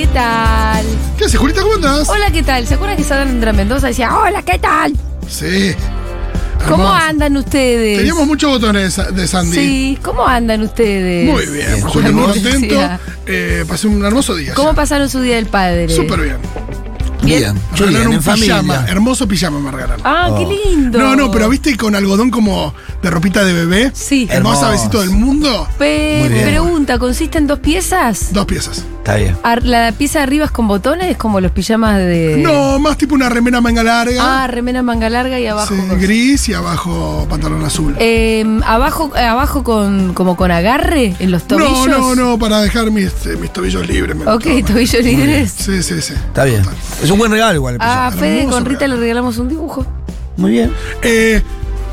¿qué tal? ¿Qué haces, Julita? ¿Cómo andás? Hola, ¿qué tal? ¿Se acuerdan que Sandra Mendoza decía, hola, ¿qué tal? Sí. ¿Cómo Hermoso. andan ustedes? Teníamos muchos botones de Sandy. Sí, ¿cómo andan ustedes? Muy bien, Bien, Julio, muy contento. Eh, pasé un hermoso día. ¿Cómo pasaron su día del padre? Súper bien. Bien, yo bien, regalaron en un pijama, familia. hermoso pijama me regalaron. Ah, qué Oh. lindo. No, no, pero viste con algodón como de ropita de bebé. Sí. El más Hermoso. suavecito del mundo. Pe- Muy bien. pregunta, ¿consiste en dos piezas? Dos piezas. Está bien. Ar- ¿La pieza de arriba es con botones, como los pijamas de... No, más tipo una remera manga larga. Ah, remera manga larga y abajo... sí, con- gris y abajo pantalón azul. Eh, abajo, eh, abajo con, como con agarre en los tobillos. No, no, no, para dejar mis, eh, mis tobillos libres. me Ok, gustaba. tobillos libres. Sí, sí, sí. Está bien. Es un buen regalo igual. el Ah, pijama. Fede, hermoso con Rita regalo. le regalamos un dibujo. Muy bien. Eh,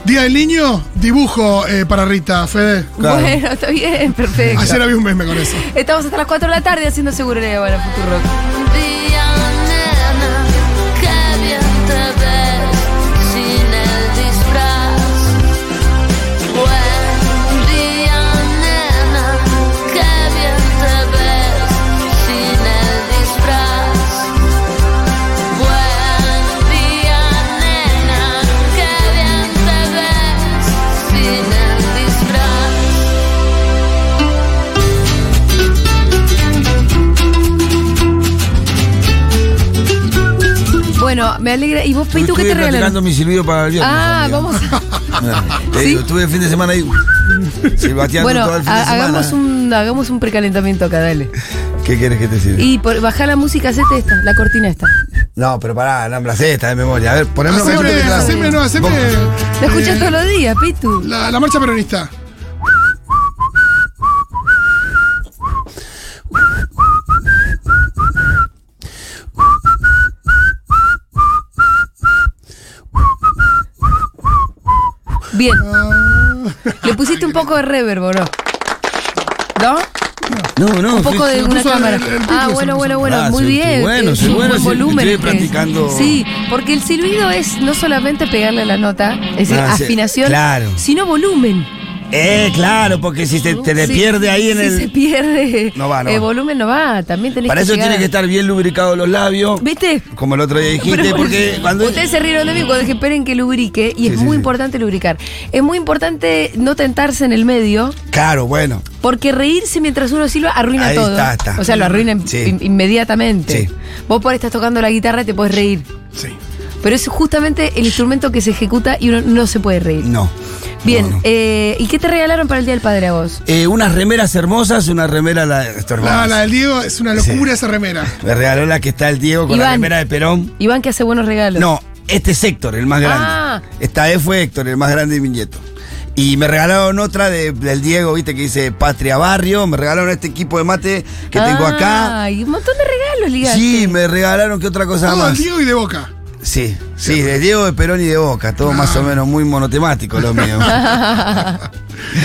Día del Niño, dibujo eh, para Rita, Fede. Claro. Bueno, está bien, perfecto. Ayer había un meme con eso. Estamos hasta las 4 de la tarde haciendo seguro de para Futuro. Me alegra. ¿Y vos, Pitu, qué te regalaron? mi silbido para el viernes. Ah, amiga. vamos a. Te ¿Sí? digo, estuve el fin de semana ahí silbateando Bueno, todo el fin de semana. hagamos un, hagamos un precalentamiento acá, dale. ¿Qué quieres que te sirva? Y por, baja la música, hacete esta, la cortina esta. No, pero pará, no me la sé esta de memoria. A ver, ponemos Haceme, haceme, no, haceme. La escuchas eh, todos los días, Pitu. La, la marcha peronista. Bien. Le pusiste un poco de reverb, ¿o ¿no? ¿No? No. Un poco de una cámara. ah, bueno, bueno, bueno, Ah, muy bien. bueno, eh, sí, buen sí, volumen. estoy practicando. Sí, porque el silbido es no solamente pegarle la nota, es decir, Ah, afinación, sino volumen. Eh, claro, porque si se, te le Sí, pierde ahí en si el. se pierde No va, no el va. volumen, no va. También tenés Para que eso llegar- tiene que estar bien lubricados los labios. ¿Viste? Como el otro día dijiste, Pero, porque cuando. Ustedes se rieron de mí cuando dije esperen que lubrique y Sí, es sí, muy sí. importante lubricar. Es muy importante no tentarse en el medio Claro, bueno. porque reírse mientras uno silba arruina Ahí todo. está, está. O sea, lo arruina in- Sí. in- inmediatamente. Sí. Vos por estás tocando la guitarra y te puedes reír. Sí. Pero es justamente el instrumento que se ejecuta y uno no se puede reír. No. Bien, No, no. eh, ¿y qué te regalaron para el Día del Padre a vos? Eh, unas remeras hermosas, una remera la de tu hermano. La, la del Diego es una locura Sí. esa remera. Me regaló la que está el Diego con la remera de Perón. Iván que hace buenos regalos. No, este es Héctor, el más grande. Ah. Esta vez fue Héctor, el más grande de mi nieto. Y me regalaron otra de- del Diego, viste, que dice Patria Barrio. Me regalaron este equipo de mate que tengo acá. Ay, un montón de regalos, ligaste. Sí, me regalaron que otra cosa Todo más. Diego y de Boca. Sí, sí, de Diego, de Perón y de Boca. Todo más o menos muy monotemático lo mío.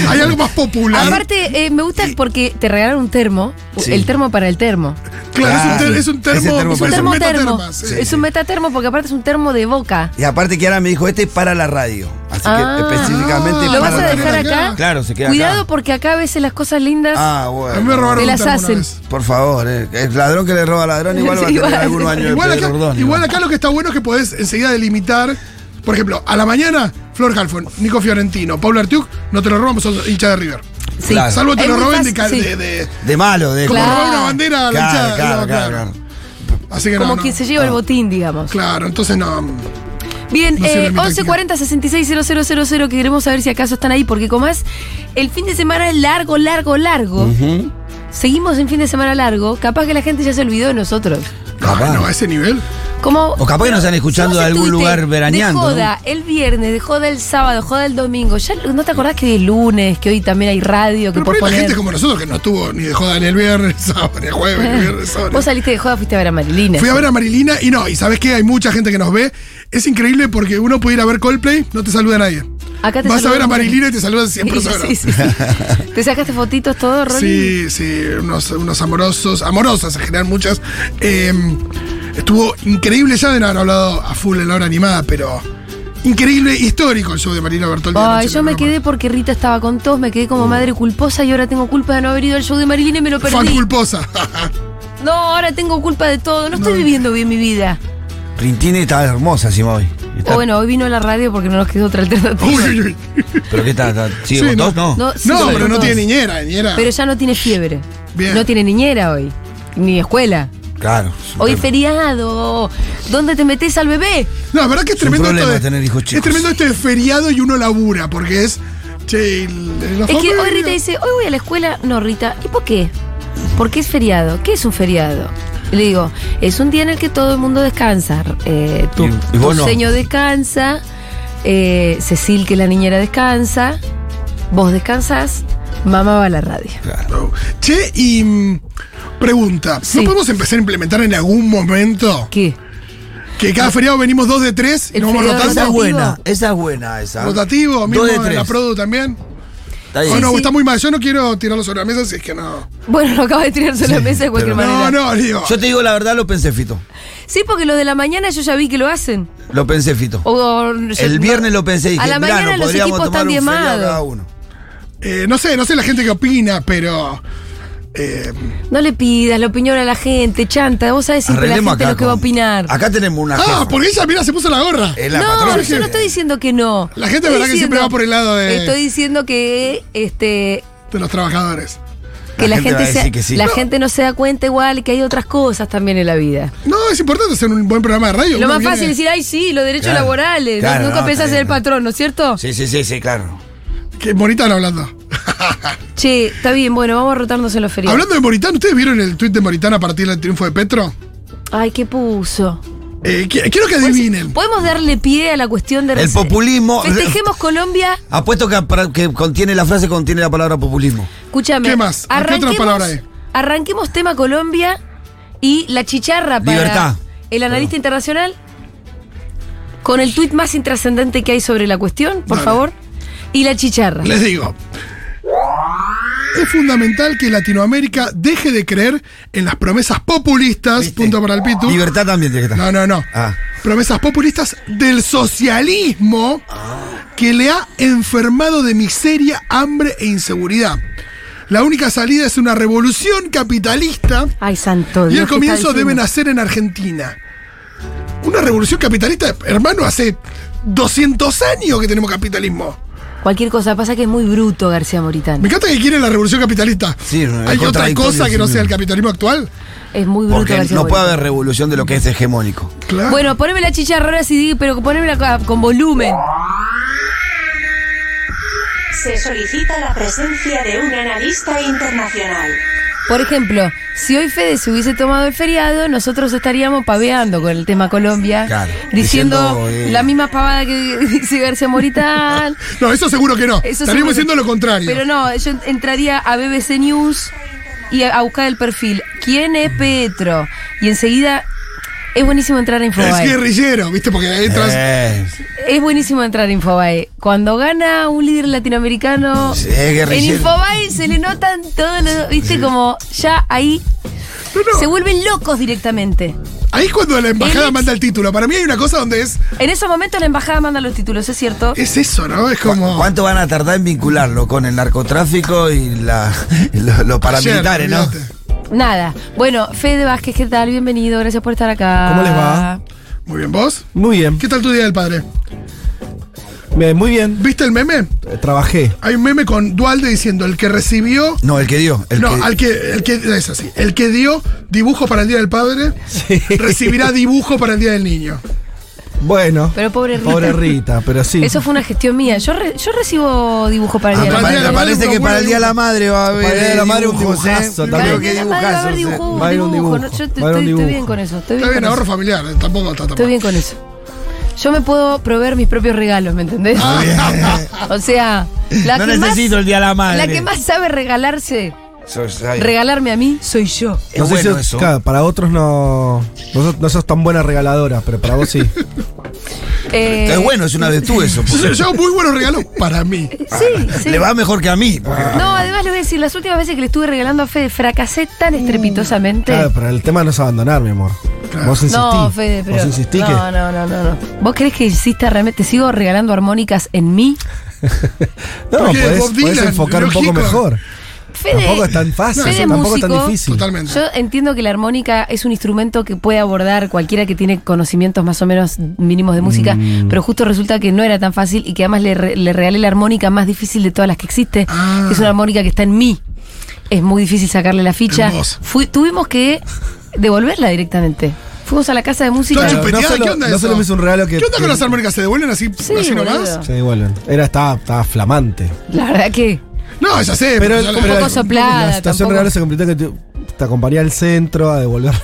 Hay algo más popular. Aparte, eh, me gusta porque te regalaron un termo, Sí. el termo para el termo. claro, es un, ter- Ah, es un termo. Es un termo sí. Es un metatermo porque aparte es un termo de boca. y aparte que ahora me dijo, este es para la radio. Así Ah. que específicamente Ah, ¿Lo para vas a dejar radio. acá? Claro, se queda Cuidado acá. porque acá a veces las cosas lindas. Ah, me bueno. robaron Te un las hacen. Por favor, eh, el ladrón que le roba al ladrón igual va a tener igual. algunos años Igual de acá, igual acá lo que está bueno es que podés enseguida delimitar. Por ejemplo, a la mañana, Flor Halfon, Nico Fiorentino, Pablo Artiuk, no te lo roban, son hinchas de River. sí. claro. Salvo te Es lo roben de, sí. de, de- De malo, de Claro. robar una bandera a la Claro, hinchada. claro, no, claro, claro. Así que Como no, no. quien se lleva el botín, digamos. Claro, entonces no. Bien, No eh, permite 1140 660000 que queremos saber si acaso están ahí, porque como es el fin de semana es largo, largo, largo. Seguimos en fin de semana largo, capaz que la gente ya se olvidó de nosotros. Capaz. Ah, no, a ese nivel. Como, O capaz que nos están escuchando de algún lugar veraneando, De joda el viernes, de joda el sábado, de joda el domingo. ¿Ya no te acordás que hoy es lunes, que hoy también hay radio, que Pero por poner? gente como nosotros que no estuvo ni de joda ni el viernes, ni sábado, ni el jueves, ni el viernes, sábado. Vos saliste de joda, fuiste a ver a Marilina. Fui a ver a Marilina y no, y sabes qué, hay mucha gente que nos ve. Es increíble porque uno puede ir a ver Coldplay, no te saluda nadie. Acá te Vas a ver a. Marilina y te saludan 100 Sí, personas. sí, sí, sí. ¿Te sacaste fotitos todo, Ronnie? Sí, sí, unos, unos amorosos, amorosas en general muchas. Eh, estuvo increíble, ya de haber hablado a full en la hora animada, pero increíble, histórico el show de Marina Bertoldi. Ay, yo me quedé porque Rita estaba con tos, me quedé como madre culposa y ahora tengo culpa de no haber ido al show de Marilina y me lo Fan perdí. culposa. No, ahora tengo culpa de todo. No estoy viviendo bien mi vida. Rintini está hermosa encima hoy. Está- O bueno, hoy vino a la radio porque no nos quedó otra alternativa. Uy, uy, uy. ¿Pero qué está? está- ¿Sigue Sí, con no. tos? No. No, sí, No, sí, pero no tiene niñera, niñera. Pero ya no tiene fiebre. Bien. No tiene niñera hoy. Ni escuela. Claro. Hoy es feriado. ¿Dónde te metes al bebé? No, la verdad que es Es tremendo esto de, tener hijos Es chicos. tremendo este de feriado y uno labura, porque es. Che, la Es que hoy Rita dice, hoy voy a la escuela. No, Rita, ¿y por qué? Porque es feriado. ¿Qué es un feriado? Y Le digo, es un día en el que todo el mundo descansa. Eh, tu Y- y tu vos no. seño descansa, eh, Cecil, que es la niñera, descansa, vos descansás, mamá va a la radio. No. Che, y. Pregunta: Sí. ¿No podemos empezar a implementar en algún momento ¿Qué? que cada feriado venimos dos de tres y El nos vamos feriado rotando? Esa es buena, esa es buena esa. Rotativo, mismo Dos de en tres. la Produ también. Está bien. no, sí. está muy mal. Yo no quiero tirarlo sobre la mesa si es que no. Bueno, lo acaba de tirar sobre la mesa de cualquier pero- manera. No, no, digo. Yo te digo la verdad, lo pensé, Fito. Sí, porque los de la mañana yo ya vi que lo hacen. Lo pensé, Fito. O- El viernes lo pensé y dije, A la "Mirá, mañana nos los podríamos equipos tomar están un feriado diezmados. cada uno. Eh, no sé, no sé la gente que opina, pero. Eh, No le pidas la opinión a la gente, chanta. Vos sabés siempre la gente acá lo que va a opinar. Acá tenemos una ah, jefa. porque ella, mira, se puso la gorra. Es la no, yo no estoy diciendo que no. La gente, Estoy verdad, que siempre va por el lado de- Estoy diciendo que este De los trabajadores. que la, La gente gente, va a se- decir que sí. la No. gente no se da cuenta igual que hay otras cosas también en la vida. No, es importante hacer un buen programa de radio. Lo más viene- fácil es decir, ay, sí, los derechos Claro, laborales. claro, Nunca no, pensás en el patrón, ¿no es cierto? Sí, sí, sí, sí, claro. Que Moritano hablando. Che, está bien, bueno, vamos a rotarnos en los feriados. hablando de Moritano, ¿ustedes vieron el tuit de Moritano a partir del triunfo de Petro? Ay, ¿qué puso? Eh, qui- quiero que adivinen. ¿Podemos darle pie a la cuestión de... El populismo. Festejemos Colombia. Apuesto que, que contiene la frase, contiene la palabra populismo. Escúchame. ¿Qué más? ¿A qué otra arranquemos- palabra hay? Arranquemos tema Colombia y la chicharra para Libertad. el analista internacional con el tuit más intrascendente que hay sobre la cuestión, por Dale. favor. Y la chicharra. Les digo. Es fundamental que Latinoamérica deje de creer en las promesas populistas, ¿Viste? punto para el pitu. Libertad también tiene que estar. No, no, no. Ah. Promesas populistas del socialismo que le ha enfermado de miseria, hambre e inseguridad. La única salida es una revolución capitalista Ay, santo Dios. y el ¿qué comienzo debe nacer en Argentina. Una revolución capitalista, hermano, hace 200 años que tenemos capitalismo. Cualquier cosa, pasa que es muy bruto García Moritán. Me encanta que quiere la revolución capitalista. Sí, ¿Hay otra cosa que no sea el capitalismo actual? Es muy bruto Porque García no puede Moritán. haber revolución de lo que es hegemónico. Claro. Bueno, poneme la chicharra ahora sí, pero ponémela con volumen. Se solicita la presencia de un analista internacional. Por ejemplo, si hoy Fede se hubiese tomado el feriado, nosotros estaríamos paveando con el tema Colombia, Claro, diciendo, diciendo, eh, la misma pavada que dice García Moritán. No, eso seguro que no. Eso Estaríamos diciendo lo contrario. Pero no, yo entraría a BBC News y a, a buscar el perfil. ¿Quién es Petro? Y enseguida es buenísimo entrar a es Infobae. guerrillero, ¿viste? Porque entras. Eh, Es buenísimo entrar a Infobae. Cuando gana un líder latinoamericano, Sí, es en. Infobae se le notan todos los, viste, como ya ahí No, no. se vuelven locos directamente. Ahí es cuando la embajada El manda el título. Para mí hay una cosa donde es. En esos momentos la embajada manda los títulos, ¿es cierto? Es eso, ¿no? Es como. ¿Cuánto van a tardar en vincularlo con el narcotráfico y la, y lo- los paramilitares, Ayer, no? olvídate. Nada. Bueno, Fede Vázquez, ¿qué tal? Bienvenido, gracias por estar acá. ¿Cómo les va? Muy bien, ¿vos? Muy bien, ¿Qué tal tu día del padre? Bien, muy bien. ¿Viste el meme? Eh, Trabajé. Hay un meme con Dualde diciendo el que recibió. No, el que dio. El no, que, al que, el que es así. El que dio dibujo para el Día del Padre Sí. recibirá dibujo para el Día del Niño. Bueno. Pero pobre Rita. Pobre Rita, pero sí. Eso fue una gestión mía. Yo, re- yo recibo dibujo para el Ah, día de la Madre, parece que para el Día de la. Madre va a haber Para el Día de la Madre un ¿eh? dibujazo Creo también. que Madre va a haber dibujo, ¿eh? Va a haber un dibujo, dibujo. ¿no? Yo estoy, estoy bien con eso. Estoy bien, Está bien, ahorro eso. familiar, eh, tampoco está tan Estoy mal. bien con eso. Yo me puedo proveer mis propios regalos, ¿me entendés? o sea, la No que necesito más, el Día de la Madre. La que más sabe regalarse, Regalarme a mí, soy yo. Es No sé bueno si- eso. claro, para otros no, no, sos, no sos tan buena regaladora, pero para vos sí. Eh, Es bueno, es una virtud eso. Yo, muy buenos regalos para mí. Sí, sí. Le va mejor que a mí. porque- No, además le voy a decir, las últimas veces que le estuve regalando a Fede, fracasé tan estrepitosamente. Claro, pero el tema no es abandonar, mi amor. Vos insistís. No, Fede, pero. Vos insistís no, que. no, no, no, no. ¿Vos crees que insista realmente? ¿Te sigo regalando armónicas en mí? No, podés, podés enfocar un poco mejor. Fede. Tampoco es tan fácil, Fede tampoco es tan músico. difícil. Totalmente. Yo entiendo que la armónica es un instrumento que puede abordar cualquiera que tiene conocimientos más o menos mínimos de música, Mm. pero justo resulta que no era tan fácil y que además le, re- le regalé la armónica más difícil de todas las que existe, Ah. que es una armónica que está en mí. Es muy difícil sacarle la ficha. Fui- tuvimos que devolverla directamente. Fuimos a la casa de música. Chupeteada, no solo- ¿qué onda no eso? solo me hizo un regalo que- ¿Qué onda con que- las armónicas? ¿Se devuelven así, Sí, así nomás? Se devuelven. Era, estaba, estaba flamante. La verdad que No, ya sé. Pero, la- pero poco soplada, la situación tampoco- regalo se completó que te, te acompañé al centro a devolver.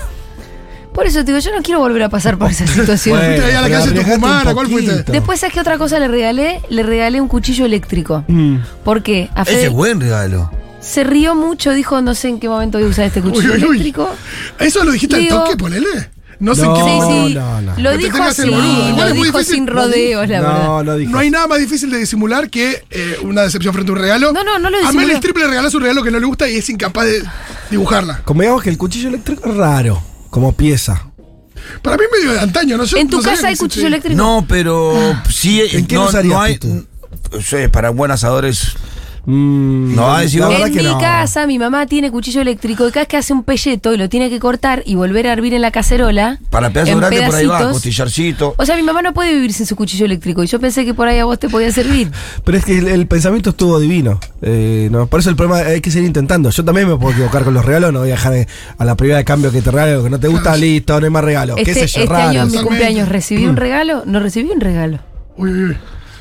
por eso te digo, yo no quiero volver a pasar por esa situación. Fuiste ahí a la calle Tucumán, un ¿a cuál fuiste? Después, ¿sabes qué otra cosa le regalé? Le regalé un cuchillo eléctrico. Mm. ¿Por qué? A Ese es buen regalo. se rió mucho, dijo, no sé en qué momento voy a usar este cuchillo Uy, uy, uy. eléctrico. ¿Eso lo dijiste al Digo- toque, ponele? No sé en qué Sí, momento. sí. no, no. Lo dijo el así, boludo. Lo es muy dijo difícil. sin rodeos, la verdad. No, no dijo. No hay nada más difícil de disimular que eh, una decepción frente a un regalo. No, no, no lo A disimuló. Mel Strip le regalás un regalo que no le gusta y es incapaz de dibujarla. Como digamos que el cuchillo eléctrico es raro, como pieza. Para mí medio de antaño, ¿no? Yo ¿En tu no sabía casa que hay existe. cuchillo eléctrico? No, pero sí. ¿En qué no, lo usarías no hay. tú? no sé, para buen asadores. Mm, No, la verdad En que mi no. casa, mi mamá tiene cuchillo eléctrico y cada vez que hace un pelleto y lo tiene que cortar y volver a hervir en la cacerola. Para pedazos en grandes por ahí va, pedacitos. costillarcito. O sea, mi mamá no puede vivir sin su cuchillo eléctrico y yo pensé que por ahí a vos te podía servir. Pero es que el, el pensamiento estuvo divino. Eh, no, por eso el problema hay que seguir intentando. Yo también me puedo equivocar con los regalos. No voy a dejar de- a la primera de cambio que te regalo, que no te gusta, listo, no hay más regalo. Este, ¿Qué sé yo, este raro. año en mi cumpleaños recibí un regalo, no recibí un regalo. Uy, uy, uy.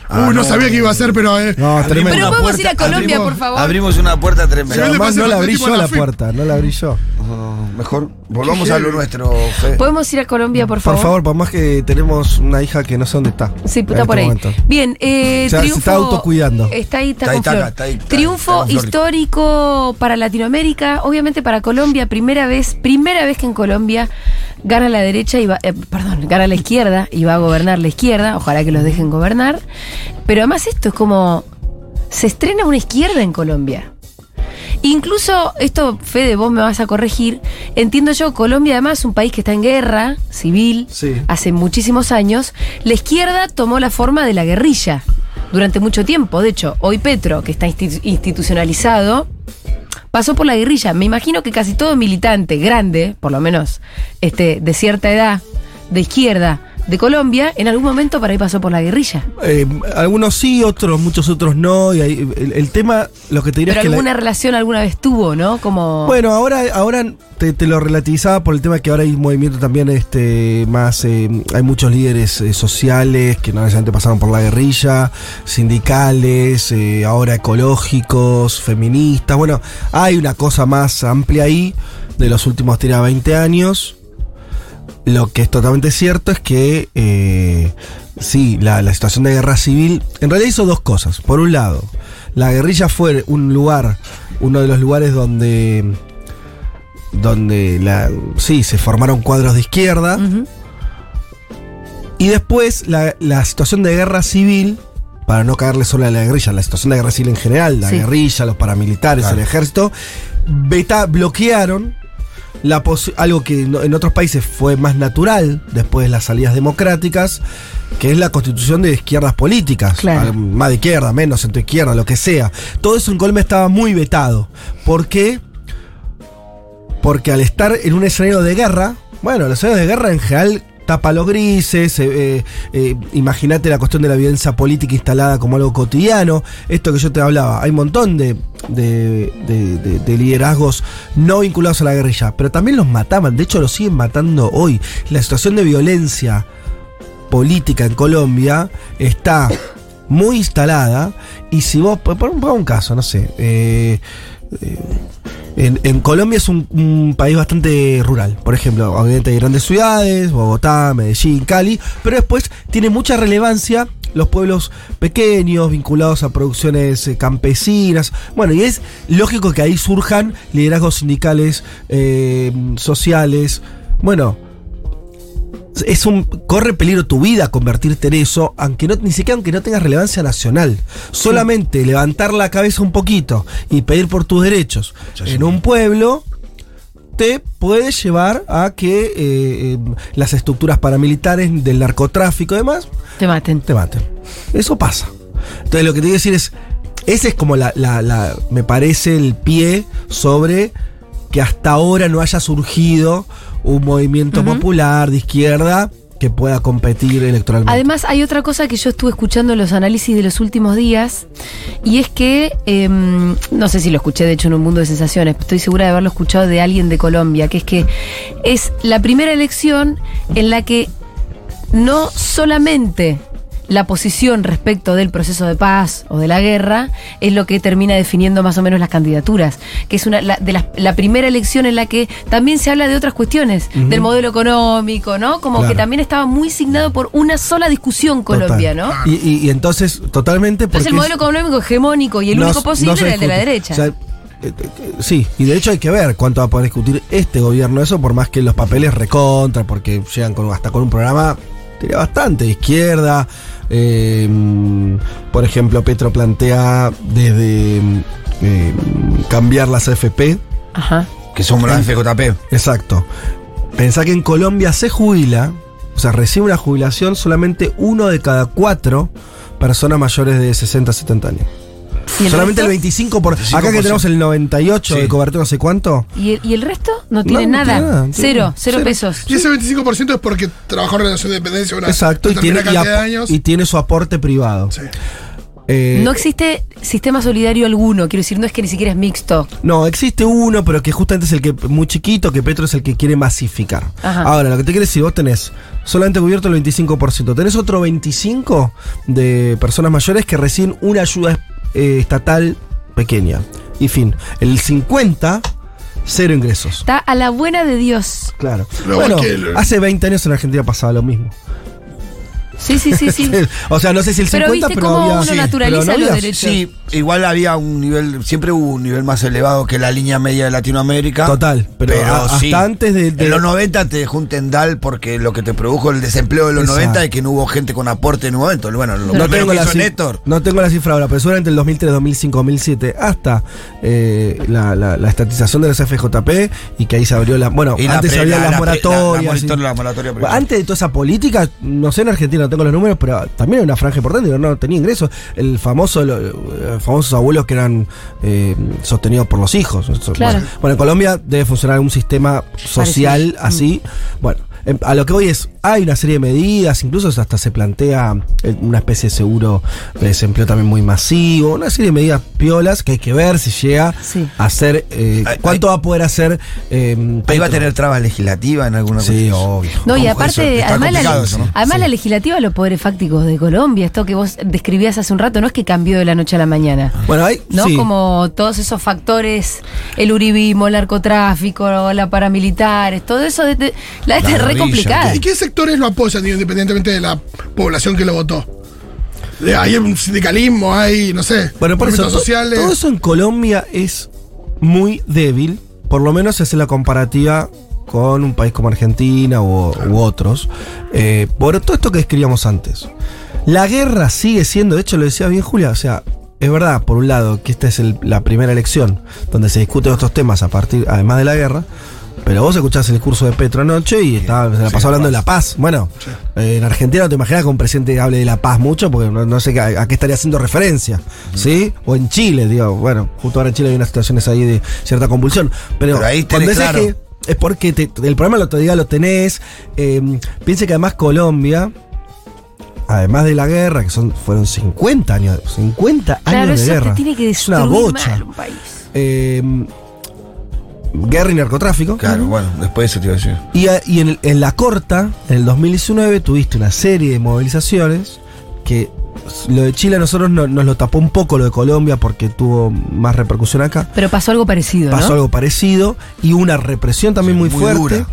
Ah, Uy, no, no. sabía que iba a ser, pero. Eh, No, Abrimos tremendo. Pero una podemos ir a Colombia, abrimos- por favor. Abrimos una puerta tremenda. Además, no la abrí yo la puerta, no la abrí yo. Oh, mejor volvamos a lo nuestro, Fe. ¿Podemos ir a Colombia, por favor? Por favor, por más que tenemos una hija que no sé dónde está. Sí, está este por ahí. momento. Bien, eh, O sea, se triunfo. está autocuidando. Está ahí, está, Está ahí, con está Flor. acá, está ahí, está- triunfo histórico para Latinoamérica, obviamente para Colombia, primera vez, primera vez que en Colombia gana la derecha y va, eh, perdón, gana la izquierda y va a gobernar la izquierda. Ojalá que los dejen gobernar. Pero además esto es como se estrena una izquierda en Colombia. Incluso, esto, Fede, vos me vas a corregir, entiendo yo, Colombia además es un país que está en guerra civil Sí. hace muchísimos años, la izquierda tomó la forma de la guerrilla durante mucho tiempo. De hecho, hoy Petro, que está institu- institucionalizado, pasó por la guerrilla. Me imagino que casi todo militante grande, por lo menos este, de cierta edad, de izquierda, de Colombia, en algún momento para ahí pasó por la guerrilla. Eh, algunos sí, otros, muchos otros no. Y ahí, el, el tema, lo que te diría Pero es que. la- alguna relación alguna vez tuvo, ¿no? Como... Bueno, ahora, ahora te, te lo relativizaba por el tema que ahora hay movimiento también este más, eh, hay muchos líderes eh, sociales que no necesariamente pasaron por la guerrilla, sindicales, eh, ahora ecológicos, feministas. Bueno, hay una cosa más amplia ahí de los últimos tira 20 años. Lo que es totalmente cierto es que eh, sí, la, la situación de guerra civil en realidad hizo dos cosas. Por un lado, la guerrilla fue un lugar, uno de los lugares donde donde la, sí, se formaron cuadros de izquierda. Y después la, la situación de guerra civil, para no caerle solo a la guerrilla, la situación de guerra civil en general, la Sí. guerrilla, los paramilitares, Claro. el ejército, beta, bloquearon la algo que en otros países fue más natural después de las salidas democráticas, que es la constitución de izquierdas políticas, Claro. Al- más de izquierda, menos centro izquierda, lo que sea. Todo eso en Colombia estaba muy vetado. ¿Por qué? Porque al estar en un escenario de guerra, bueno, los escenarios de guerra en general tapa los grises, eh, eh, eh, imagínate la cuestión de la violencia política instalada como algo cotidiano, esto que yo te hablaba, hay un montón de, de- de- de- de liderazgos no vinculados a la guerrilla, pero también los mataban, de hecho los siguen matando hoy. La situación de violencia política en Colombia está muy instalada y si vos, por un caso, no sé, eh, en, Colombia es un, un país bastante rural. Por ejemplo, obviamente hay grandes ciudades, Bogotá, Medellín, Cali, pero después tiene mucha relevancia los pueblos pequeños, vinculados a producciones eh, campesinas. Bueno, y es lógico que ahí surjan liderazgos sindicales, eh, sociales. Bueno, es un corre peligro tu vida convertirte en eso, aunque no ni siquiera aunque no tengas relevancia nacional. Solamente levantar la cabeza un poquito y pedir por tus derechos en un pueblo te puede llevar a que eh, eh, las estructuras paramilitares del narcotráfico y demás Te maten. te maten. Eso pasa. Entonces lo que te quiero decir es, ese es como la, la- la- me parece, el pie sobre que hasta ahora no haya surgido un movimiento popular de izquierda que pueda competir electoralmente. Además, hay otra cosa que yo estuve escuchando en los análisis de los últimos días, y es que, em, no sé si lo escuché de hecho en un mundo de sensaciones, pero estoy segura de haberlo escuchado de alguien de Colombia, que es que es la primera elección en la que no solamente la posición respecto del proceso de paz o de la guerra es lo que termina definiendo más o menos las candidaturas, que es una la, de las- la primera elección en la que también se habla de otras cuestiones, del modelo económico, ¿no? Como Claro. que también estaba muy signado por una sola discusión Colombia, Total. ¿no? Y, y- y entonces, totalmente. Entonces el porque modelo económico hegemónico y el no- único posible no era el de la derecha. O sea, eh, eh, sí, y de hecho hay que ver cuánto va a poder discutir este gobierno eso, por más que los papeles recontra, porque llegan con, hasta con un programa diría, bastante de izquierda. Eh, por ejemplo, Petro plantea desde eh, cambiar las AFP. Ajá. Que somos la FJP. Exacto. Pensá que en Colombia se jubila, o sea, recibe una jubilación solamente uno de cada cuatro personas mayores de 60 70 años. ¿Y el Solamente resto? el 25%. Por, acá que 25%. tenemos el 98 Sí. de cobertura, no sé cuánto. ¿Y el, y el resto? No tiene no nada. tiene nada, no tiene cero, cero, Cero. pesos. Y ese 25% es porque trabajó en relación de dependencia una Exacto, y tiene, y, cantidad ap- de años. y tiene su aporte privado. Sí. Eh, No existe sistema solidario alguno, quiero decir, no es que ni siquiera es mixto. No, existe uno, pero que justamente es el que muy chiquito, que Petro es el que quiere masificar. Ajá. Ahora, lo que te quiero decir, vos tenés solamente cubierto el 25%, tenés otro 25% de personas mayores que reciben una ayuda eh, estatal pequeña. Y fin, el 50, cero ingresos. Está a la buena de Dios. Claro. Pero bueno, es que- hace 20 años en Argentina pasaba lo mismo. Sí, sí, sí, sí. o sea, no sé si el 50, Pero pero, viste cómo había... uno sí, naturaliza pero no los había- derechos. Sí, igual había un nivel, siempre hubo un nivel más elevado que la línea media de Latinoamérica. Total, pero, a- sí. hasta antes de... de- En los 90 te dejó un tendal porque lo que te produjo el desempleo de los Exacto. 90 es que no hubo gente con aporte en un momento. Bueno, lo no tengo, que la hizo Néstor. no tengo la cifra ahora, pero seguramente el 2003, 2005, 2007, hasta eh, la, la- la estatización de los FJP y que ahí se abrió la. Bueno, Y la antes había la- las la pre- la- la moratorias. antes de toda esa política, no sé en Argentina, no tengo los números, pero también era una franja importante, no, no tenía ingresos. El famoso, lo- eh, famosos abuelos que eran eh, sostenidos por los hijos. Claro. Bueno, Bueno, en Colombia debe funcionar un sistema social Parecido. así. Bueno, em, a lo que voy es, hay una serie de medidas, incluso hasta se plantea eh, una especie de seguro de desempleo también muy masivo, una serie de medidas piolas que hay que ver si llega Sí. a hacer, eh, cuánto va a poder hacer. eh, Ahí va a tener trabas legislativas en alguna Sí, cuestión. obvio. No, y ¿Cómo aparte, eso? Además, la, eso, ¿no? además Sí. la legislativa, los poderes fácticos de Colombia, esto que vos describías hace un rato, no es que cambió de la noche a la mañana. Bueno, hay, ¿no? sí. Como todos esos factores, el uribismo, el narcotráfico, la paramilitares, todo eso de, de- la La es complicada. ¿Y qué sectores lo apoyan, independientemente de la población que lo votó? Eh, Hay un sindicalismo, hay, no sé, Bueno, por eso, sociales. todo eso en Colombia es muy débil, por lo menos es la comparativa con un país como Argentina u, u otros, eh, por todo esto que describíamos antes. La guerra sigue siendo, de hecho lo decía bien Julia, o sea, es verdad, por un lado, que esta es el- la primera elección donde se discuten estos temas a partir, además de la guerra, pero vos escuchás el discurso de Petro anoche y estaba, se la pasó hablando de la paz. Bueno, eh, en Argentina no te imaginas que un presidente hable de la paz mucho, porque no, no sé a, qué estaría haciendo referencia, ¿sí? O en Chile, digo, bueno, justo ahora en Chile hay unas situaciones ahí de cierta convulsión. Pero, Pero ahí cuando claro. que es porque te- el problema otro día lo tenés. Eh, piense que además Colombia, además de la guerra, que son fueron 50 años, 50 Claro, años de guerra. tiene que es una bocha. mal un país. Eh, guerra y narcotráfico. Claro, bueno, después eso te iba a decir. Y, a- y en, el- en la corta, en el 2019, tuviste una serie de movilizaciones que lo de Chile a nosotros no- nos lo tapó un poco lo de Colombia porque tuvo más repercusión acá. Pero pasó algo parecido, Pasó ¿no? algo parecido y una represión también Sí, muy, muy fuerte. dura.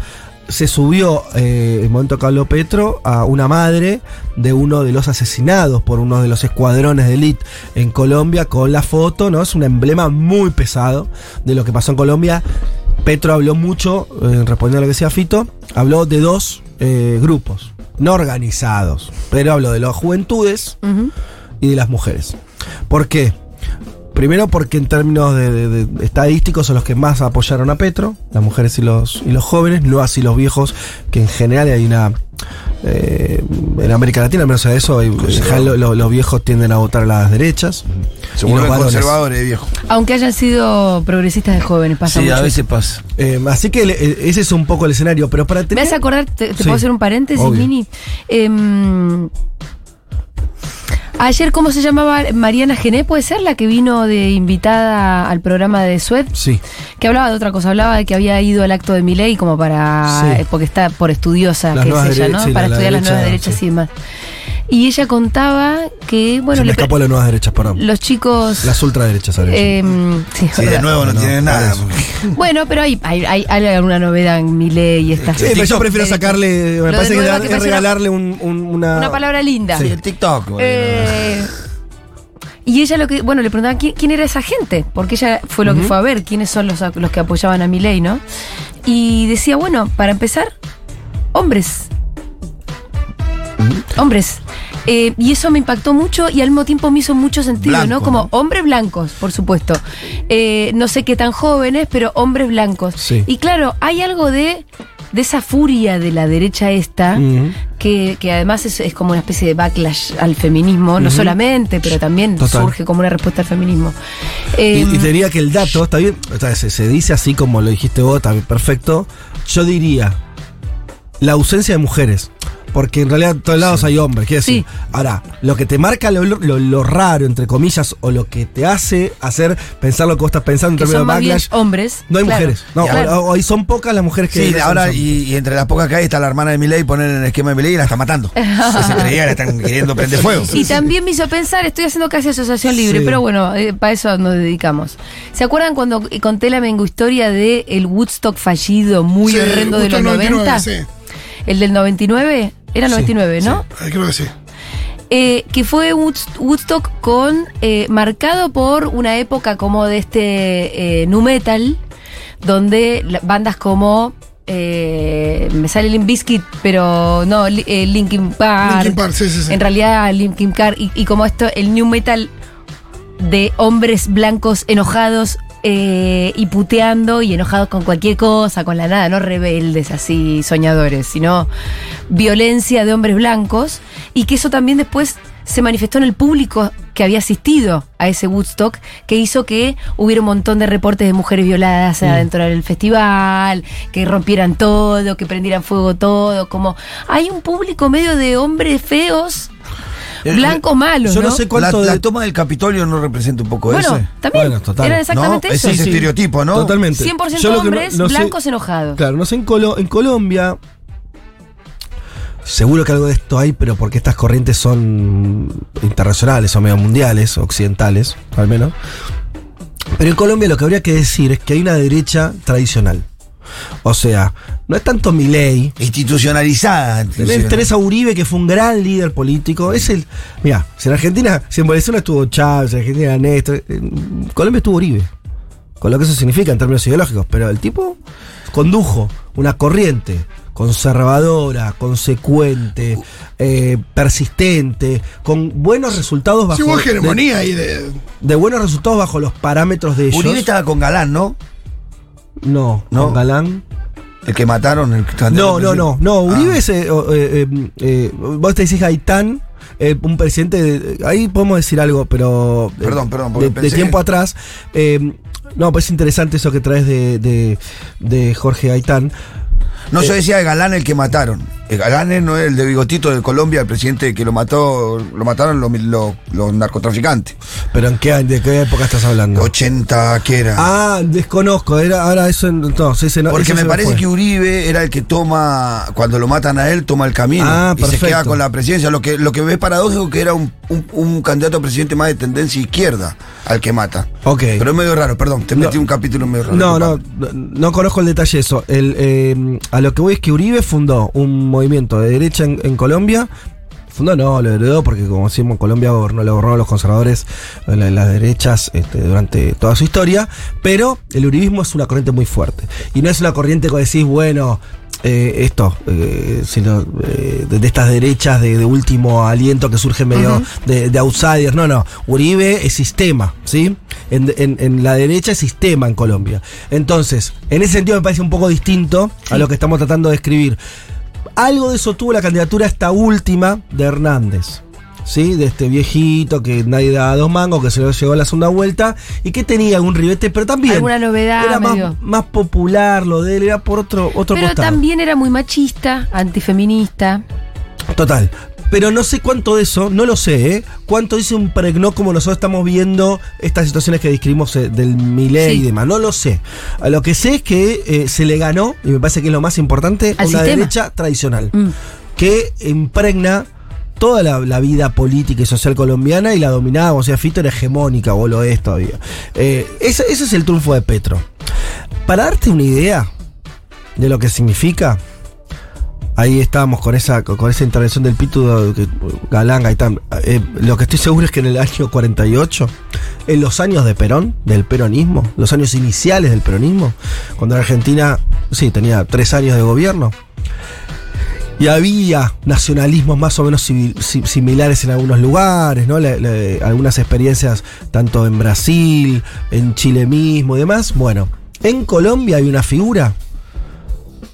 Se subió, eh, el momento que habló Petro, a una madre de uno de los asesinados por uno de los escuadrones de élite en Colombia con la foto, ¿no? Es un emblema muy pesado de lo que pasó en Colombia. Petro habló mucho, eh, respondiendo a lo que decía Fito, habló de dos eh, grupos, no organizados, pero habló de las juventudes y de las mujeres. ¿Por qué? Primero porque en términos de, de- de estadísticos son los que más apoyaron a Petro, las mujeres y los, y los jóvenes, no así los viejos, que en general hay una eh, en América Latina, al menos a eso, hay- en general lo- lo- los viejos tienden a votar a las derechas. Se vuelven conservadores, viejo. Aunque hayan sido progresistas de jóvenes, pasa Sí, mucho. a veces pasa. Eh, así que le- ese es un poco el escenario, pero para ¿Me tener... hace acordar? ¿Te, te Sí. puedo hacer un paréntesis, Obvio. Mini? Em, ayer, ¿cómo se llamaba? Mariana Gené, ¿puede ser la que vino de invitada al programa de Sued? Sí. Que hablaba de otra cosa, hablaba de que había ido al acto de Miley como para. Sí. eh, porque está por estudiosa, Las que es ella, ¿no? para la- estudiar las nuevas derechas sí. y demás. Y ella contaba que, bueno, se me escapó las nuevas derechas, perdón. los chicos. Las ultraderechas, ¿sabes? em, sí, Sí, de nuevo no, No, tiene por nada. Bueno, pero hay, hay, hay, hay alguna novedad en Miley y estas Sí, pero yo prefiero sacarle, me Lo parece que nueva dar- que es regalarle un- un- una... Una palabra linda. Sí, el TikTok. bueno. Eh, y ella lo que, bueno, le preguntaba quién, quién era esa gente, porque ella fue lo que fue a ver, quiénes son los, los que apoyaban a Milei, ¿no? Y decía, bueno, para empezar, hombres. Hombres. Eh, y eso me impactó mucho y al mismo tiempo me hizo mucho sentido, ¿no? Como ¿no? hombres blancos, por supuesto. Eh, no sé qué tan jóvenes, pero hombres blancos. Sí. Y claro, hay algo de, de esa furia de la derecha esta, que, que además es, es como una especie de backlash al feminismo, no solamente, pero también Total. surge como una respuesta al feminismo. Y, Eh, y te diría que el dato, está bien, o sea, se, se dice así como lo dijiste vos, está bien, perfecto. Yo diría la ausencia de mujeres. Porque en realidad en todos lados hay hombres, quiero decir. Sí. Ahora, lo que te marca lo, lo- lo raro, entre comillas, o lo que te hace hacer pensar lo que vos estás pensando en términos de backlash, hombres. no hay claro. mujeres. No, Claro. o, o- y son pocas las mujeres que. Sí, ahora, son- y, y entre las pocas que hay está la hermana de Milei, poner en el esquema de Milei y la está matando. Se creía la están queriendo prender fuego. Y también me hizo pensar, estoy haciendo casi asociación libre, Sí. pero bueno, eh, para eso nos dedicamos. ¿Se acuerdan cuando conté la mengo historia de el Woodstock fallido, muy Sí, horrendo de los el 99, 90? Sí. El del 99, era 99, ¿no? Eh, Creo que sí. Eh, que fue Woods- Woodstock con eh, marcado por una época como de este eh, nu metal, donde bandas como me sale Limp Bizkit, pero no, Li- Linkin Park. Linkin Park, sí, sí, sí. En realidad Linkin Park y, y como esto el new metal de hombres blancos enojados eh, y puteando y enojados con cualquier cosa, con la nada, no rebeldes así soñadores, sino violencia de hombres blancos y que eso también después se manifestó en el público que había asistido a ese Woodstock, que hizo que hubiera un montón de reportes de mujeres violadas adentro del festival, que rompieran todo, que prendieran fuego todo, como hay un público medio de hombres feos, blancos malos, Yo no ¿no? sé La, cuánto de- la toma del Capitolio no representa un poco Bueno, ese. también Bueno, total. eran ¿No? exactamente Ese eso. es estereotipo, ¿no? Totalmente. 100% Yo no- hombres no sé- blancos enojados. Claro, no sé, en, Colo- en Colombia. Seguro que algo de esto hay, pero porque estas corrientes son internacionales, son medio mundiales, occidentales, al menos. Pero en Colombia lo que habría que decir es que hay una derecha tradicional. O sea, no es tanto Milei. Institucionalizada. Tenés, tenés a Uribe, que fue un gran líder político. Es el. Mira, si en Argentina, si en Venezuela estuvo Chávez, en Argentina Néstor, en Colombia estuvo Uribe. Con lo que eso significa en términos ideológicos. Pero el tipo condujo una corriente conservadora, consecuente, eh, persistente, con buenos resultados bajo. Sí, hubo de- hegemonía ahí de. de, buenos resultados bajo los parámetros de ellos. Uribe estaba con Galán, ¿no? No, No. con Galán. El que mataron. El candidato No, no, no, no. Ah. Uribe es. eh, eh, eh, vos te decís Gaitán, eh, un presidente. de- ahí podemos decir algo, pero. Perdón, perdón, porque De, de tiempo que- atrás. no, pues es interesante eso que traes de, de, de Jorge Gaitán. No, Eh, yo decía de Galán el que mataron. El Galán es- no es el de Bigotito de Colombia, el presidente que lo mató, lo mataron los, los- los narcotraficantes. Pero ¿en qué, ¿de qué época estás hablando? 80, ¿qué era? Ah, desconozco. Era, ahora eso. en- No, Porque me se parece que Uribe era el que toma, cuando lo matan a él, toma el camino Ah, y se queda con la presidencia. Lo que, lo que ves paradójico que era un, un- un candidato a presidente más de tendencia izquierda al que mata. Ok. Pero es medio raro, perdón, te No. metí un capítulo medio raro. No, no, no, no conozco el detalle de eso. El, eh, a lo que voy es que Uribe fundó un movimiento de derecha en, Colombia. Fundó no, lo heredó porque como decimos, Colombia gobernó, lo gobernaron los conservadores, eh, la- las derechas este, durante toda su historia, pero el uribismo es una corriente muy fuerte. Y no es una corriente que decís, bueno, eh, esto, eh, sino eh, de, de estas derechas de, de último aliento que surge medio de, de outsiders. No, no. Uribe es sistema, ¿sí? En, en- en la derecha es sistema en Colombia. Entonces, en ese sentido me parece un poco distinto a lo que estamos tratando de escribir. Algo de eso tuvo la candidatura esta última de Hernández. ¿Sí? De este viejito que nadie daba dos mangos, que se lo llevó a la segunda vuelta y que tenía algún ribete, pero también. Alguna novedad, Era más, más popular lo de él, era por otro, otro Pero costado. también era muy machista, antifeminista. Total. Pero no sé cuánto de eso, no lo sé, ¿eh? Cuánto de eso impregnó como nosotros estamos viendo estas situaciones que describimos eh, del Milei Sí. y demás. No lo sé. A lo que sé es que eh, se le ganó, y me parece que es lo más importante, a una sistema. derecha tradicional. Mm. Que impregna toda la, vida política y social colombiana y la dominaba, o sea, Fito era hegemónica, o lo es todavía. Eh, ese, ese es el triunfo de Petro. Para darte una idea de lo que significa, ahí estábamos con esa, con esa intervención del Pitu Galanga y tal. Eh, lo que estoy seguro es que en el año 48, en los años de Perón, del peronismo, los años iniciales del peronismo, cuando la Argentina, sí, tenía tres años de gobierno, y había nacionalismos más o menos civil- similares en algunos lugares, ¿no? Le- le- algunas experiencias tanto en Brasil, en Chile mismo y demás. Bueno, en Colombia hay una figura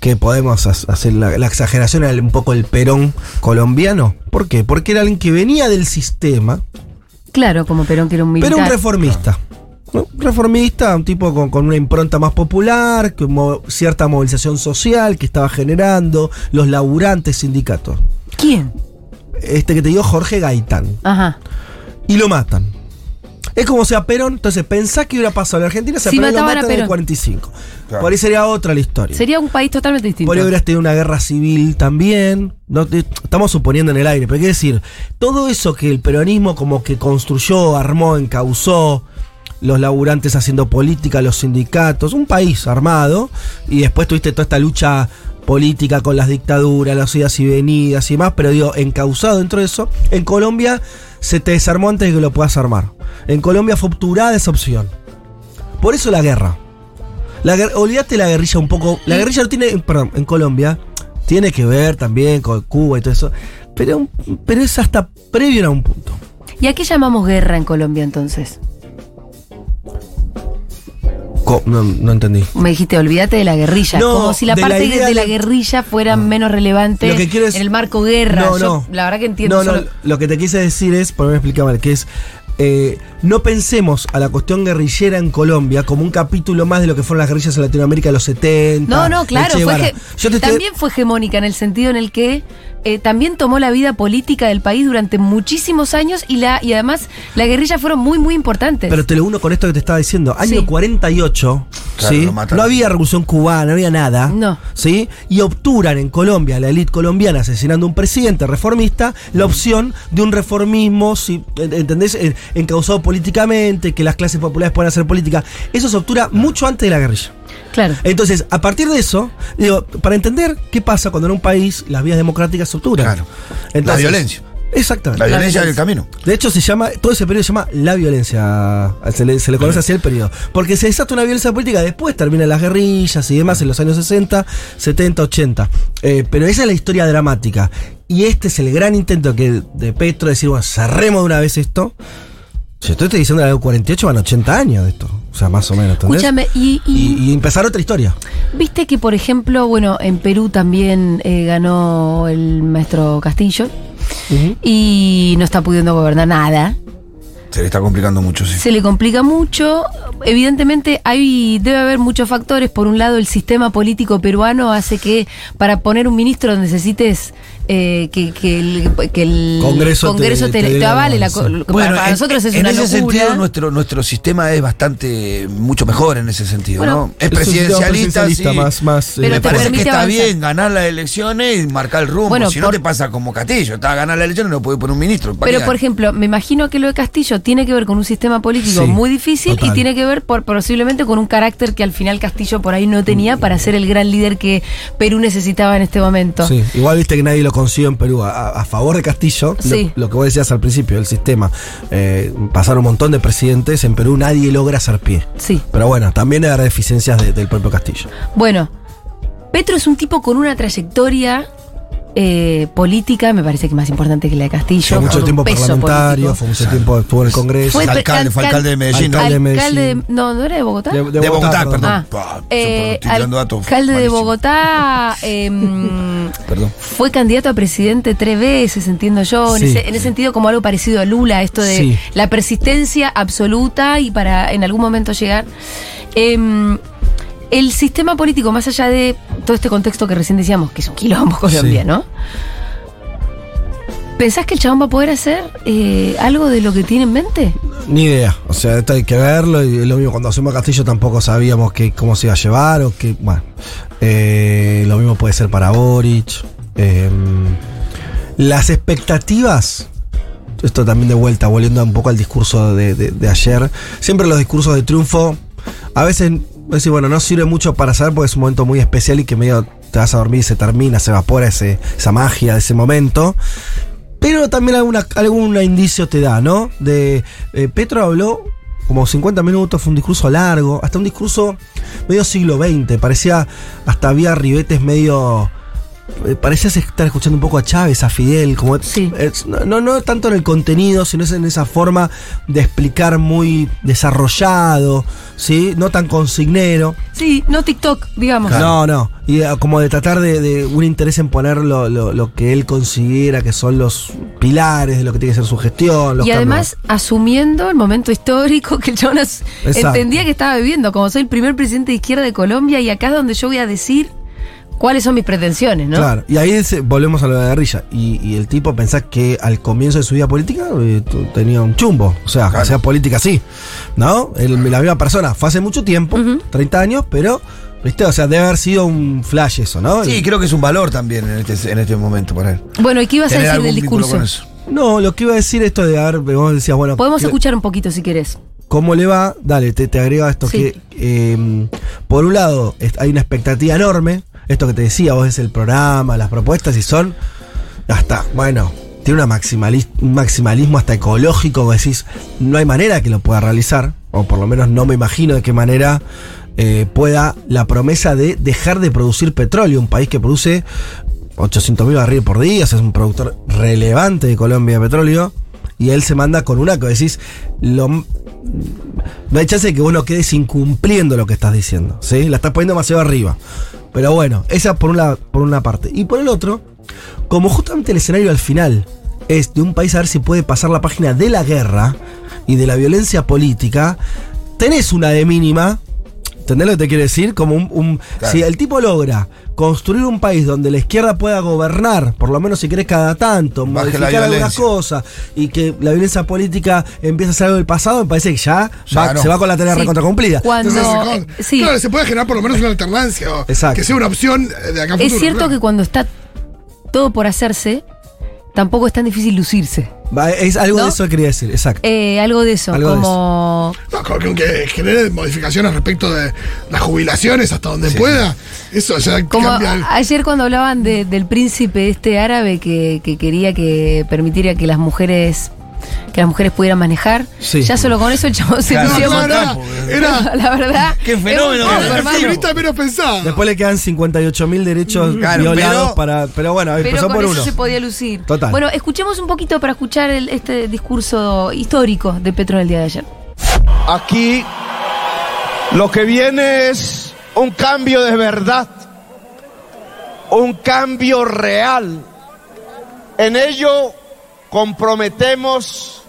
que podemos ha- hacer la, la exageración, era un poco el Perón colombiano. ¿Por qué? Porque era alguien que venía del sistema, Claro, como Perón que era un militar. pero un reformista. Reformista, un tipo con, con una impronta más popular, con mo- cierta movilización social que estaba generando, los laburantes, sindicatos. ¿Quién? Este que te digo, Jorge Gaitán. Ajá. Y lo matan. Es como sea Perón, entonces pensá que hubiera pasado en la Argentina si a Si Perón lo mataban a matan en el Perón. 45. Claro. Por ahí sería otra la historia. Sería un país totalmente distinto. Por ahí hubieras tenido una guerra civil también. No, te- estamos suponiendo en el aire, pero hay que decir, todo eso que el peronismo como que construyó, armó, encauzó, los laburantes haciendo política, los sindicatos, un país armado, y después tuviste toda esta lucha política con las dictaduras, las idas y venidas y demás, pero digo, encauzado dentro de eso, en Colombia se te desarmó antes de que lo puedas armar. En Colombia fue obturada esa opción. Por eso la guerra. La olvídate la guerrilla un poco. La guerrilla no tiene, perdón, en Colombia tiene que ver también con Cuba y todo eso, pero, pero es hasta previo a un punto. ¿Y a qué llamamos guerra en Colombia entonces? No, no entendí. Me dijiste, olvídate de la guerrilla. No, como si la de la parte de, la guerrilla fuera menos relevante Lo que en el marco guerra. No, Yo, no. La verdad que entiendo. No, no, lo que te quise decir es, por me explicar mal, que es. eh, no pensemos a la cuestión guerrillera en Colombia como un capítulo más de lo que fueron las guerrillas en Latinoamérica de los 70. No, no, claro. Fue Guevara. ge- Yo te estoy- También fue hegemónica en el sentido en el que eh, también tomó la vida política del país durante muchísimos años y, la, y además la guerrilla fueron muy, muy importantes. Pero te lo uno con esto que te estaba diciendo. Año Sí. 48, Claro, ¿sí? No había revolución cubana, no había nada. No. ¿Sí? Y obturan en Colombia, la élite colombiana asesinando a un presidente reformista, la opción de un reformismo, ¿sí? ¿entendés? En- Encausado políticamente, que las clases populares puedan hacer política. Eso se obtura mucho antes de la guerrilla. Claro. Entonces, a partir de eso, digo, para entender qué pasa cuando en un país las vías democráticas se obturan. Claro. Entonces- La violencia. Exactamente. La violencia violencia. del camino. De hecho, se llama, todo ese periodo se llama la violencia. Se le, se le conoce así el periodo. Porque se desata una violencia política, después terminan las guerrillas y demás en los años 60, 70, 80. Eh, pero esa es la historia dramática. Y este es el gran intento que de Petro de decir, bueno, cerremos de una vez esto. Si estoy diciendo en el 48 van 80 años de esto. O sea, más o menos. ¿entendés? Escúchame, y, y- Y, y empezar otra historia. viste que, por ejemplo, bueno, en Perú también eh, ganó el maestro Castillo y no está pudiendo gobernar nada. Se le está complicando mucho, sí. Se le complica mucho. Evidentemente hay debe haber muchos factores. Por un lado, el sistema político peruano hace que para poner un ministro necesites eh, que, que el, que el Congreso te- te, te te avale. La, para, para en- nosotros es en una ese locura. sentido nuestro nuestro sistema es bastante mucho mejor en ese sentido, Bueno, ¿no? Es presidencialista, presidencialista sí. más- más, Pero me te parece que permite está avanzar. bien ganar las elecciones y marcar el rumbo. Bueno, si no te pasa como Castillo, está a ganar las elecciones y no puede poner un ministro. ¿para Pero, por ejemplo, me imagino que lo de Castillo tiene que ver con un sistema político Sí, muy difícil total. y tiene que ver por, posiblemente con un carácter que al final Castillo por ahí no tenía para ser el gran líder que Perú necesitaba en este momento. Sí, igual viste que nadie lo en Perú. A, a favor de Castillo, lo, que vos decías al principio, el sistema. Eh, pasaron un montón de presidentes, en Perú nadie logra hacer pie. Sí. Pero bueno, también hay deficiencias de- del propio Castillo. Bueno, Petro es un tipo con una trayectoria eh, política me parece que más importante que la de Castillo. Fue mucho tiempo parlamentario, político. fue mucho tiempo estuvo en el Congreso. Fue Fue alcalde, fue alcal- alcalde de Medellín, ¿no? Alcalde de Alcalde de- Medellín. no, ¿no era de Bogotá? De, De Bogotá, perdón. Ah, eh, alcalde de. Bogotá em, Perdón. fue candidato a presidente tres veces, entiendo yo, en, ese, en ese sentido como algo parecido a Lula, esto de Sí. la persistencia absoluta y para en algún momento llegar. Em, el sistema político, más allá de todo este contexto que recién decíamos, que es un quilombo Colombia, Sí. ¿no? ¿Pensás que el chabón va a poder hacer eh, algo de lo que tiene en mente? Ni idea. O sea, esto hay que verlo. Y lo mismo cuando hacemos Castillo tampoco sabíamos que, cómo se iba a llevar o que. Bueno. eh, lo mismo puede ser para Boric. Eh, las expectativas. Esto también de vuelta, volviendo un poco al discurso de, de- de ayer. Siempre los discursos de triunfo. A veces, decir, bueno, no sirve mucho para saber porque es un momento muy especial y que medio te vas a dormir y se termina, se evapora ese, esa magia de ese momento. Pero también alguna, algún indicio te da, ¿no? De eh, Petro habló como 50 minutos, fue un discurso largo, hasta un discurso medio siglo XX, parecía, hasta había ribetes medio... eh, Parecía estar escuchando un poco a Chávez, a Fidel, como Sí. es- no, no, tanto en el contenido, sino es en esa forma de explicar muy desarrollado, ¿sí? No tan consignero. Sí, no TikTok, digamos. No, no. Y eh, como de tratar de, de un interés en poner lo, lo- lo que él considera que son los pilares de lo que tiene que ser su gestión. Los Y además cambios. asumiendo el momento histórico que Exacto. entendía que estaba viviendo, como soy el primer presidente de izquierda de Colombia y acá es donde yo voy a decir cuáles son mis pretensiones, ¿no? Claro, y ahí se- volvemos a lo de la guerrilla. Y, y el tipo pensás que al comienzo de su vida política eh, tenía un chumbo. O sea, hacía política así. ¿No? El- la misma persona. Fue hace mucho tiempo, 30 años, pero, ¿viste? O sea, debe haber sido un flash eso, ¿no? Sí, creo que es un valor también en este, en este momento para él. Bueno, ¿y qué ibas a decir del discurso? con eso. No, lo que iba a decir esto de haber, vos decías, bueno, Podemos ¿qué- escuchar un poquito si querés. ¿Cómo le va? Dale, te, te agrego esto Sí. que, eh, por un lado, hay una expectativa enorme. Esto que te decía, vos es el programa, las propuestas y son hasta, bueno, tiene un maximalismo hasta ecológico, que decís, no hay manera que lo pueda realizar, o por lo menos no me imagino de qué manera eh, pueda la promesa de dejar de producir petróleo, un país que produce 800 mil barriles por día, es un productor relevante de Colombia de petróleo, y él se manda con una que decís, lo, no hay chance de que vos no quedes incumpliendo lo que estás diciendo, ¿sí? La estás poniendo demasiado arriba. Pero bueno, esa por una, por una parte. Y por el otro, como justamente el escenario al final es de un país a ver si puede pasar la página de la guerra y de la violencia política, tenés una de mínima. ¿Entendés lo que te quiero decir? Como un, un- Claro. Si el tipo logra construir un país donde la izquierda pueda gobernar, por lo menos si querés cada tanto, Baje modificar algunas cosas y que la violencia política empiece a ser algo del pasado, me parece que ya, Ya va- no. se va con la tarea Sí. recontra cumplida. Cuando, Entonces, eh, sí, Claro, se puede generar por lo menos una alternancia. o Exacto. Que sea una opción eh, de acá a es futuro, cierto claro. que cuando está todo por hacerse, tampoco es tan difícil lucirse. Va, es algo ¿No? de eso que quería decir, exacto. Eh, algo de eso, Algo de como... No, con que genere modificaciones respecto de las jubilaciones hasta donde pueda. Eso ya Como cambia. el- ayer cuando hablaban de- del príncipe este árabe que, que quería que permitiera que las mujeres que las mujeres pudieran manejar, Sí. ya solo con eso el chabón se Claro, lució un claro, era- la verdad. Qué fenómeno, era menos pensada. Después le quedan 58 mil derechos Claro, violados pero- para. Pero bueno, Pero empezó con por eso uno. se podía lucir. Total. Bueno, escuchemos un poquito para escuchar el- este discurso histórico de Petro en el día de ayer. Aquí lo que viene es un cambio de verdad, un cambio real. En ello comprometemos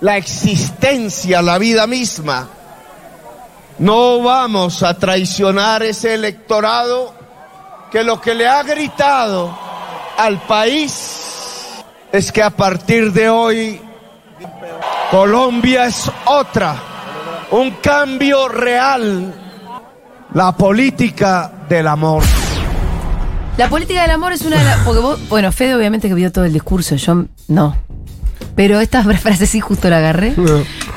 la existencia, la vida misma. No vamos a traicionar ese electorado que lo que le ha gritado al país es que a partir de hoy Colombia es otra, un cambio real, la política del amor. La política del amor es una de las. Porque vos, bueno, Fede obviamente que vio todo el discurso, yo no. Pero esta frase sí justo la agarré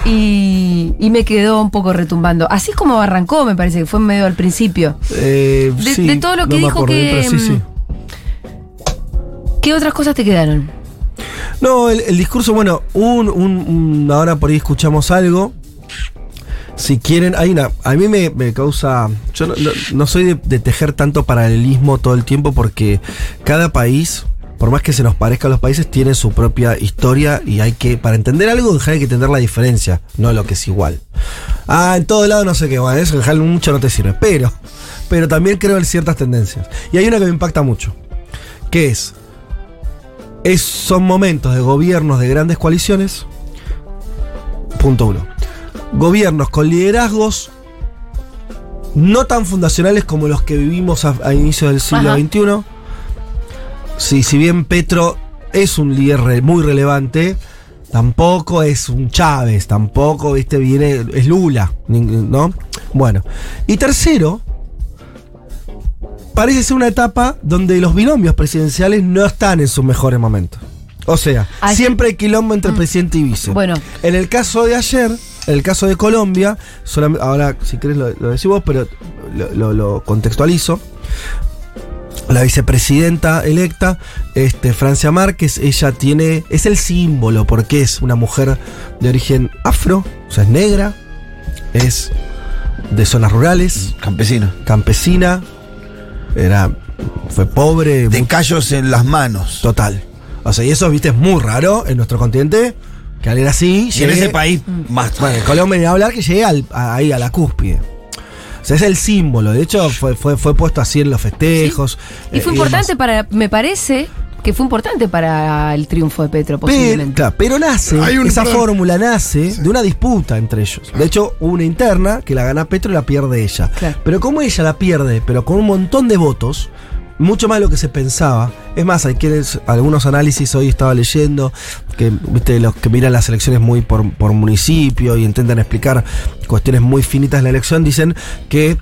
y, y me quedó un poco retumbando. Así es como arrancó, me parece que fue medio al principio. Eh, De- sí, de todo lo que no dijo acordé, que, sí, sí. mm, ¿Qué otras cosas te quedaron? No, el, el discurso, bueno, un, un, un- ahora por ahí escuchamos algo. Si quieren, hay una. A mí me, me causa. Yo no, soy de, tejer tanto paralelismo todo el tiempo porque cada país por más que se nos parezcan los países, tienen su propia historia y hay que, para entender algo, hay que entender la diferencia, no lo que es igual. Ah, en todo lado no sé qué, bueno, eso en mucho no te sirve, pero, pero también creo en ciertas tendencias. Y hay una que me impacta mucho, que es, es son momentos de gobiernos de grandes coaliciones, punto uno. Gobiernos con liderazgos no tan fundacionales como los que vivimos a, a inicios del siglo Ajá. XXI. Si, si bien Petro es un líder re- muy relevante, tampoco es un Chávez, tampoco, viste, viene, es Lula, ¿no? Bueno. Y tercero, parece ser una etapa donde los binomios presidenciales no están en sus mejores momentos. O sea, Ay, siempre hay quilombo entre presidente y vice. Bueno. En el caso de ayer, en el caso de Colombia, solam- ahora si querés lo, lo decís vos, pero lo, lo- lo contextualizo. La vicepresidenta electa, este, Francia Márquez, ella tiene, es el símbolo porque es una mujer de origen afro, o sea, es negra, es de zonas rurales, Campesino. campesina, era, fue pobre, De muy- callos en las manos. total. O sea, y eso, viste, es muy raro en nuestro continente, que alguien así Y en ese país, más. bueno, en Colombia ni hablar que llegue al- a- ahí a la cúspide. O sea, es el símbolo. De hecho, fue, fue, fue puesto así en los festejos. Y fue eh, importante para, me parece que fue importante para el triunfo de Petro, Pero, posiblemente. claro, pero nace, Hay un- esa perdón. fórmula nace de una disputa entre ellos. De hecho, hubo una interna que la gana Petro y la pierde ella. Claro. Pero como ella la pierde, pero con un montón de votos, mucho más de lo que se pensaba. Es más, hay quienes, algunos análisis hoy estaba leyendo, que viste, los que miran las elecciones muy por, por municipio y intentan explicar cuestiones muy finitas de la elección, dicen que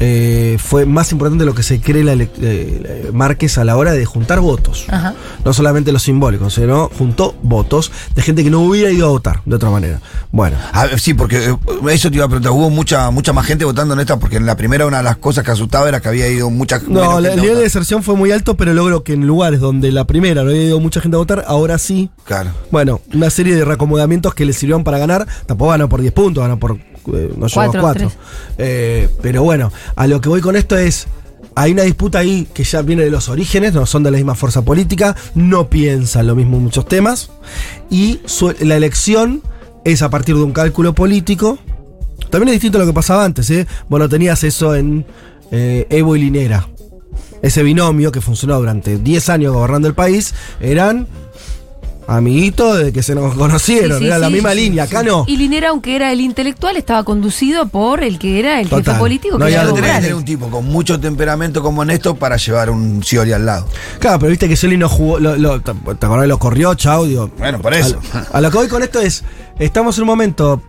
eh, fue más importante de lo que se cree la eh, Márquez a la hora de juntar votos. Ajá. No solamente los simbólicos, sino juntó votos de gente que no hubiera ido a votar de otra manera. Bueno, A ver, sí, porque eh, eso te iba a preguntar. Hubo mucha mucha más gente votando en esta, porque en la primera una de las cosas que asustaba era que había ido mucha no, el nivel de deserción fue muy alto, pero logro que en lugares donde la primera no había ido mucha gente a votar, ahora sí. Claro. Bueno, una serie de reacomodamientos que le sirvieron para ganar. Tampoco ganó por 10 puntos, ganó por. Eh, no llegó Cuatro, a 4. tres. pero bueno, a lo que voy con esto es. Hay una disputa ahí que ya viene de los orígenes, no son de la misma fuerza política, no piensan lo mismo en muchos temas. Y su- la elección es a partir de un cálculo político. También es distinto a lo que pasaba antes, ¿eh? Bueno, tenías eso en eh, Evo y Linera. Ese binomio que funcionó durante 10 años gobernando el país, eran amiguitos de que se nos conocieron, Sí, sí, era la misma sí, línea, acá no. Y Linera, aunque era el intelectual, estaba conducido por el que era el Total. jefe político, No que era Tenés que tener un tipo con mucho temperamento como Néstor para llevar un Scioli al lado. Claro, pero viste que Scioli no jugó, lo, lo- ¿te acordás? Lo corrió, chau, digo. Bueno, por eso. A, a lo que voy con esto es, estamos en un momento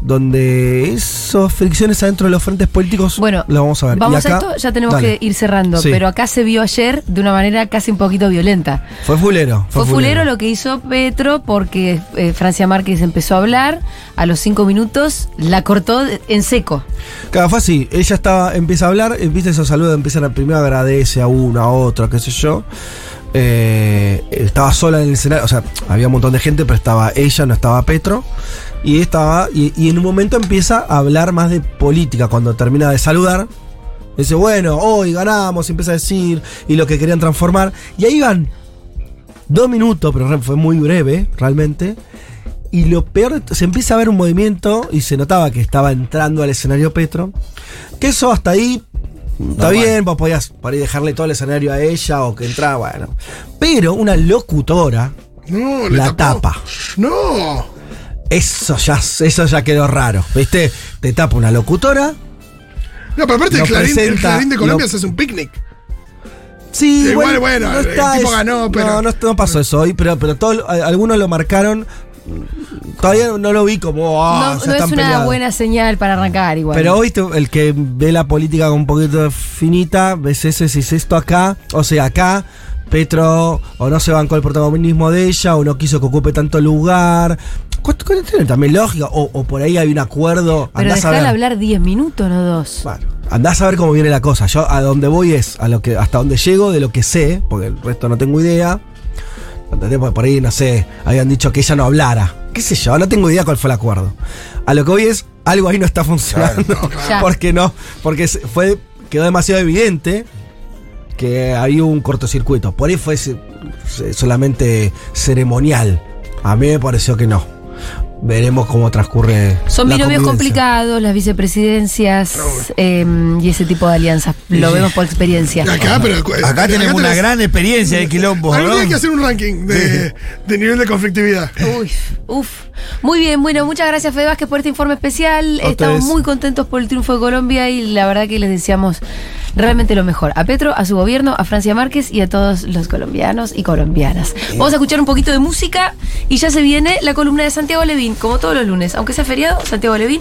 donde esas fricciones adentro de los frentes políticos Bueno, lo vamos a ver. Y Vamos acá- a esto, ya tenemos Dale. que ir cerrando, Sí. pero acá se vio ayer de una manera casi un poquito violenta. Fue fulero. Fue fulero lo que hizo Petro porque eh, Francia Márquez empezó a hablar, a los cinco minutos la cortó en seco. Claro, fue así. Ella estaba, empieza a hablar, eh, viste esos saludos, empiezan a primero agradece a uno, a otro, qué sé yo. Eh, estaba sola en el escenario, o sea, había un montón de gente, pero estaba ella, no estaba Petro. Y estaba, y, y en un momento empieza a hablar más de política. Cuando termina de saludar, dice, bueno, hoy ganamos, y empieza a decir, y lo que querían transformar. Y ahí van dos minutos, pero fue muy breve, realmente. Y lo peor, se empieza a ver un movimiento y se notaba que estaba entrando al escenario Petro. Que eso hasta ahí está No, bien, vos podías por ahí dejarle todo el escenario a ella o que entraba, bueno. Pero una locutora, No, La tapa. No. eso ya, eso ya quedó raro. ¿Viste? Te tapa una locutora. No, pero aparte el Clarín, el de Colombia lo- se hace un picnic. Sí, Igual, bueno, el tipo ganó, pero- No, no, no pasó eso hoy, pero, pero todo- algunos lo marcaron. Todavía no lo vi como. ah, no ya no es una peleados. buena señal para arrancar igual. Pero hoy el que ve la política con un poquito finita, ves ese, si es esto acá, o sea, acá, Petro o no se bancó el protagonismo de ella, o no quiso que ocupe tanto lugar. Tiene también lógica, o, o por ahí hay un acuerdo. Pero andás a ver. hablar 10 minutos, no dos. Bueno, andás a ver cómo viene la cosa. Yo a donde voy es a lo que hasta donde llego de lo que sé, porque el resto no tengo idea. ¿Entendés? Porque por ahí, no sé, habían dicho que ella no hablara. ¿Qué sé yo? No tengo idea cuál fue el acuerdo. A lo que voy es, algo ahí no está funcionando. Porque no, porque fue, quedó demasiado evidente que hay un cortocircuito. Por ahí fue solamente ceremonial. A mí me pareció que no. Veremos cómo transcurre. Son binomios complicados, las vicepresidencias eh, y ese tipo de alianzas. Lo vemos por experiencia. Acá, pero. Acá tenemos una tenés- gran experiencia de quilombo, Algún ¿no? hay que hacer un ranking de, de nivel de conflictividad. Uy, uf. Muy bien, bueno, muchas gracias Fede Vázquez por este informe especial. Estamos muy contentos por el triunfo de Colombia y la verdad que les deseamos realmente lo mejor. A Petro, a su gobierno, a Francia Márquez y a todos los colombianos y colombianas. Vamos a escuchar un poquito de música y ya se viene la columna de Santiago Como todos los lunes. Aunque sea feriado, Santiago Levín